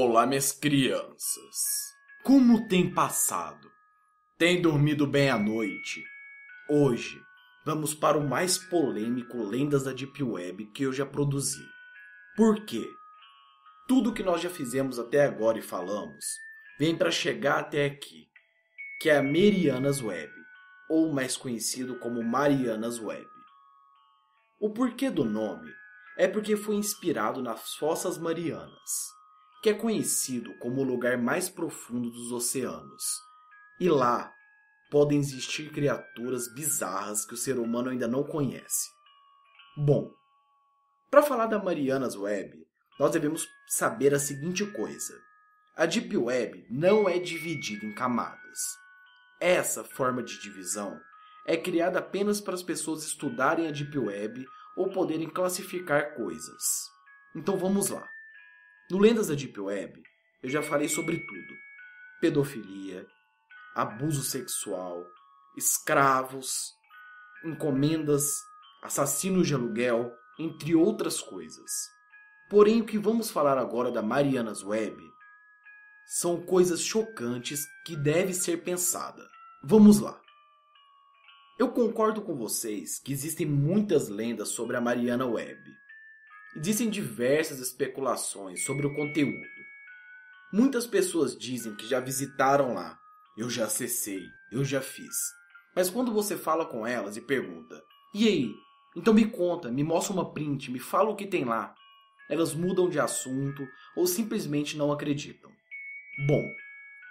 Olá, minhas crianças. Como tem passado? Tem dormido bem à noite? Hoje vamos para o mais polêmico Lendas da Deep Web que eu já produzi. Por quê? Tudo que nós já fizemos até agora e falamos vem para chegar até aqui, que é a Marianas Web, ou mais conhecido como Marianas Web. O porquê do nome é porque foi inspirado nas Fossas Marianas que é conhecido como o lugar mais profundo dos oceanos. E lá podem existir criaturas bizarras que o ser humano ainda não conhece. Bom, para falar da Marianas Web, nós devemos saber a seguinte coisa: a Deep Web não é dividida em camadas. Essa forma de divisão é criada apenas para as pessoas estudarem a Deep Web ou poderem classificar coisas. Então vamos lá. No Lendas da Deep Web, eu já falei sobre tudo: pedofilia, abuso sexual, escravos, encomendas, assassinos de aluguel, entre outras coisas. Porém, o que vamos falar agora da Marianas Web são coisas chocantes que devem ser pensada. Vamos lá. Eu concordo com vocês que existem muitas lendas sobre a Mariana Web. Existem diversas especulações sobre o conteúdo. Muitas pessoas dizem que já visitaram lá. Eu já acessei, eu já fiz. Mas quando você fala com elas e pergunta: "E aí? Então me conta, me mostra uma print, me fala o que tem lá". Elas mudam de assunto ou simplesmente não acreditam. Bom,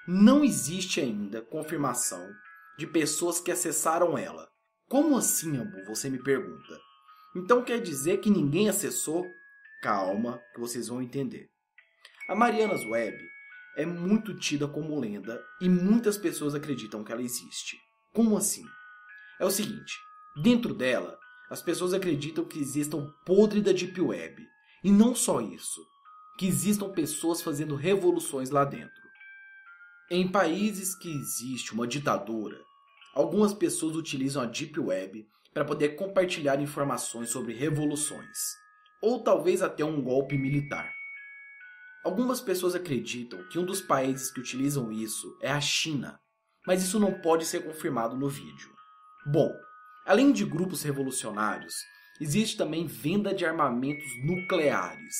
não existe ainda confirmação de pessoas que acessaram ela. Como assim, Ambu? Você me pergunta. Então quer dizer que ninguém acessou? Calma, que vocês vão entender. A Marianas Web é muito tida como lenda e muitas pessoas acreditam que ela existe. Como assim? É o seguinte: dentro dela, as pessoas acreditam que exista o podre da Deep Web. E não só isso, que existam pessoas fazendo revoluções lá dentro. Em países que existe uma ditadura, algumas pessoas utilizam a Deep Web para poder compartilhar informações sobre revoluções, ou talvez até um golpe militar. Algumas pessoas acreditam que um dos países que utilizam isso é a China, mas isso não pode ser confirmado no vídeo. Bom, além de grupos revolucionários, existe também venda de armamentos nucleares.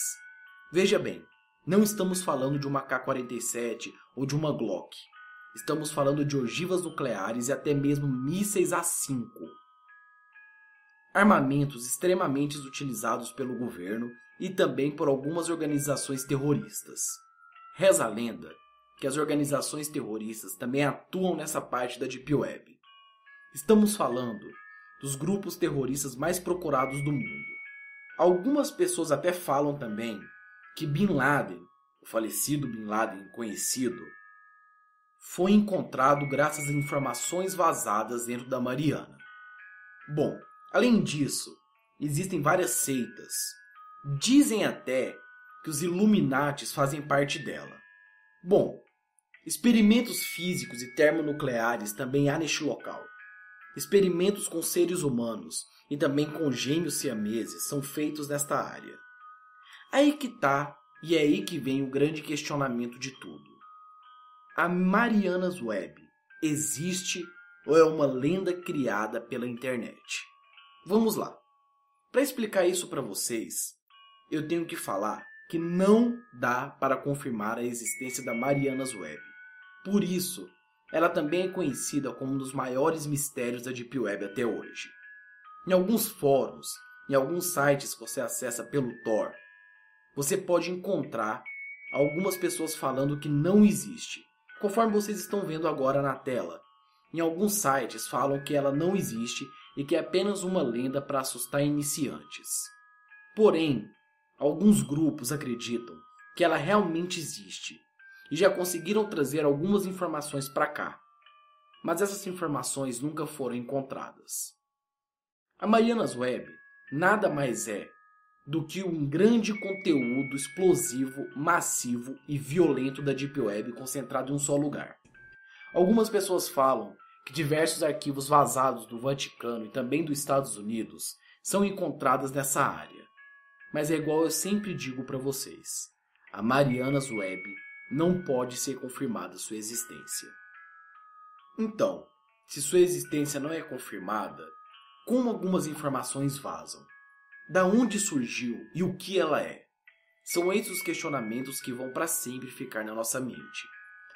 Veja bem, não estamos falando de uma K-47 ou de uma Glock. Estamos falando de ogivas nucleares e até mesmo mísseis A-5 armamentos extremamente utilizados pelo governo e também por algumas organizações terroristas. Reza a lenda que as organizações terroristas também atuam nessa parte da Deep Web. Estamos falando dos grupos terroristas mais procurados do mundo. Algumas pessoas até falam também que Bin Laden, o falecido Bin Laden conhecido, foi encontrado graças a informações vazadas dentro da Mariana. Bom, Além disso, existem várias seitas. Dizem até que os Illuminates fazem parte dela. Bom, experimentos físicos e termonucleares também há neste local. Experimentos com seres humanos e também com gêmeos siameses são feitos nesta área. Aí que tá, e é aí que vem o grande questionamento de tudo. A Marianas Web existe ou é uma lenda criada pela internet? Vamos lá. Para explicar isso para vocês, eu tenho que falar que não dá para confirmar a existência da Marianas Web. Por isso, ela também é conhecida como um dos maiores mistérios da Deep Web até hoje. Em alguns fóruns, em alguns sites que você acessa pelo Tor, você pode encontrar algumas pessoas falando que não existe, conforme vocês estão vendo agora na tela. Em alguns sites falam que ela não existe e que é apenas uma lenda para assustar iniciantes. Porém, alguns grupos acreditam que ela realmente existe e já conseguiram trazer algumas informações para cá, mas essas informações nunca foram encontradas. A Marianas Web nada mais é do que um grande conteúdo explosivo, massivo e violento da Deep Web concentrado em um só lugar. Algumas pessoas falam que diversos arquivos vazados do Vaticano e também dos Estados Unidos são encontrados nessa área. Mas é igual eu sempre digo para vocês: a Marianas Web não pode ser confirmada sua existência. Então, se sua existência não é confirmada, como algumas informações vazam? Da onde surgiu e o que ela é? São esses os questionamentos que vão para sempre ficar na nossa mente,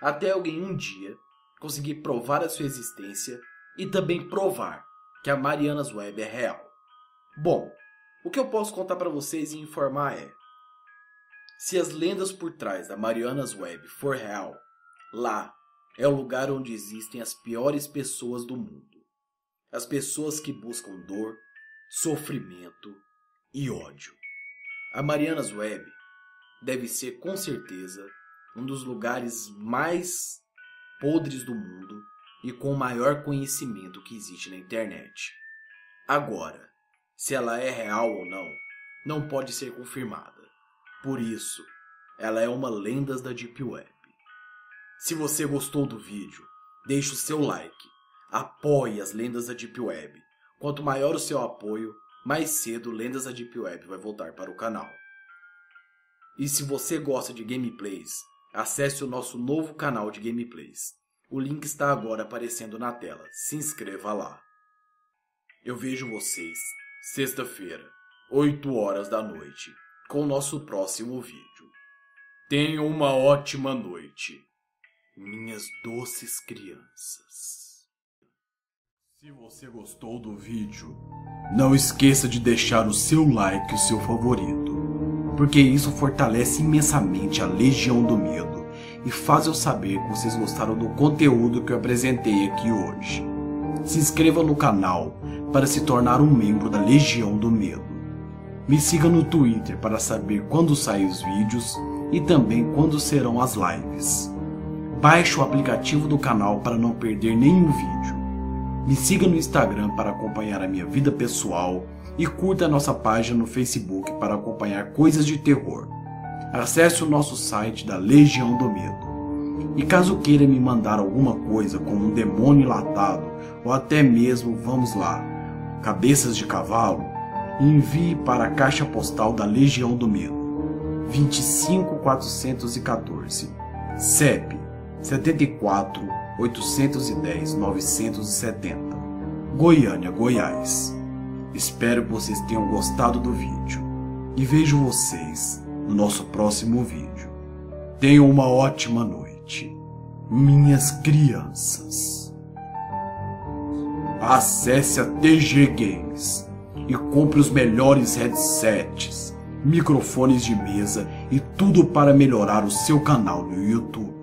até alguém um dia conseguir provar a sua existência e também provar que a Marianas Web é real. Bom, o que eu posso contar para vocês e informar é: se as lendas por trás da Marianas Web for real, lá é o lugar onde existem as piores pessoas do mundo. As pessoas que buscam dor, sofrimento e ódio. A Marianas Web deve ser com certeza um dos lugares mais podres do mundo e com o maior conhecimento que existe na internet. Agora, se ela é real ou não, não pode ser confirmada. Por isso, ela é uma lenda da Deep Web. Se você gostou do vídeo, deixe o seu like, apoie as lendas da Deep Web. Quanto maior o seu apoio, mais cedo Lendas da Deep Web vai voltar para o canal. E se você gosta de gameplays, acesse o nosso novo canal de gameplays. O link está agora aparecendo na tela. Se inscreva lá. Eu vejo vocês sexta-feira, 8 horas da noite, com o nosso próximo vídeo. Tenham uma ótima noite minhas doces crianças. Se você gostou do vídeo, não esqueça de deixar o seu like e o seu favorito, porque isso fortalece imensamente a Legião do Medo e faz eu saber que vocês gostaram do conteúdo que eu apresentei aqui hoje. Se inscreva no canal para se tornar um membro da Legião do Medo. Me siga no Twitter para saber quando saem os vídeos e também quando serão as lives. Baixe o aplicativo do canal para não perder nenhum vídeo. Me siga no Instagram para acompanhar a minha vida pessoal e curta a nossa página no Facebook para acompanhar coisas de terror. Acesse o nosso site da Legião do Medo. E caso queira me mandar alguma coisa como um demônio latado ou até mesmo, vamos lá, cabeças de cavalo, envie para a caixa postal da Legião do Medo, 25414, CEP 74 810 970, Goiânia, Goiás. Espero que vocês tenham gostado do vídeo e vejo vocês no nosso próximo vídeo. Tenham uma ótima noite, minhas crianças. Acesse a TG Games e compre os melhores headsets, microfones de mesa e tudo para melhorar o seu canal no YouTube.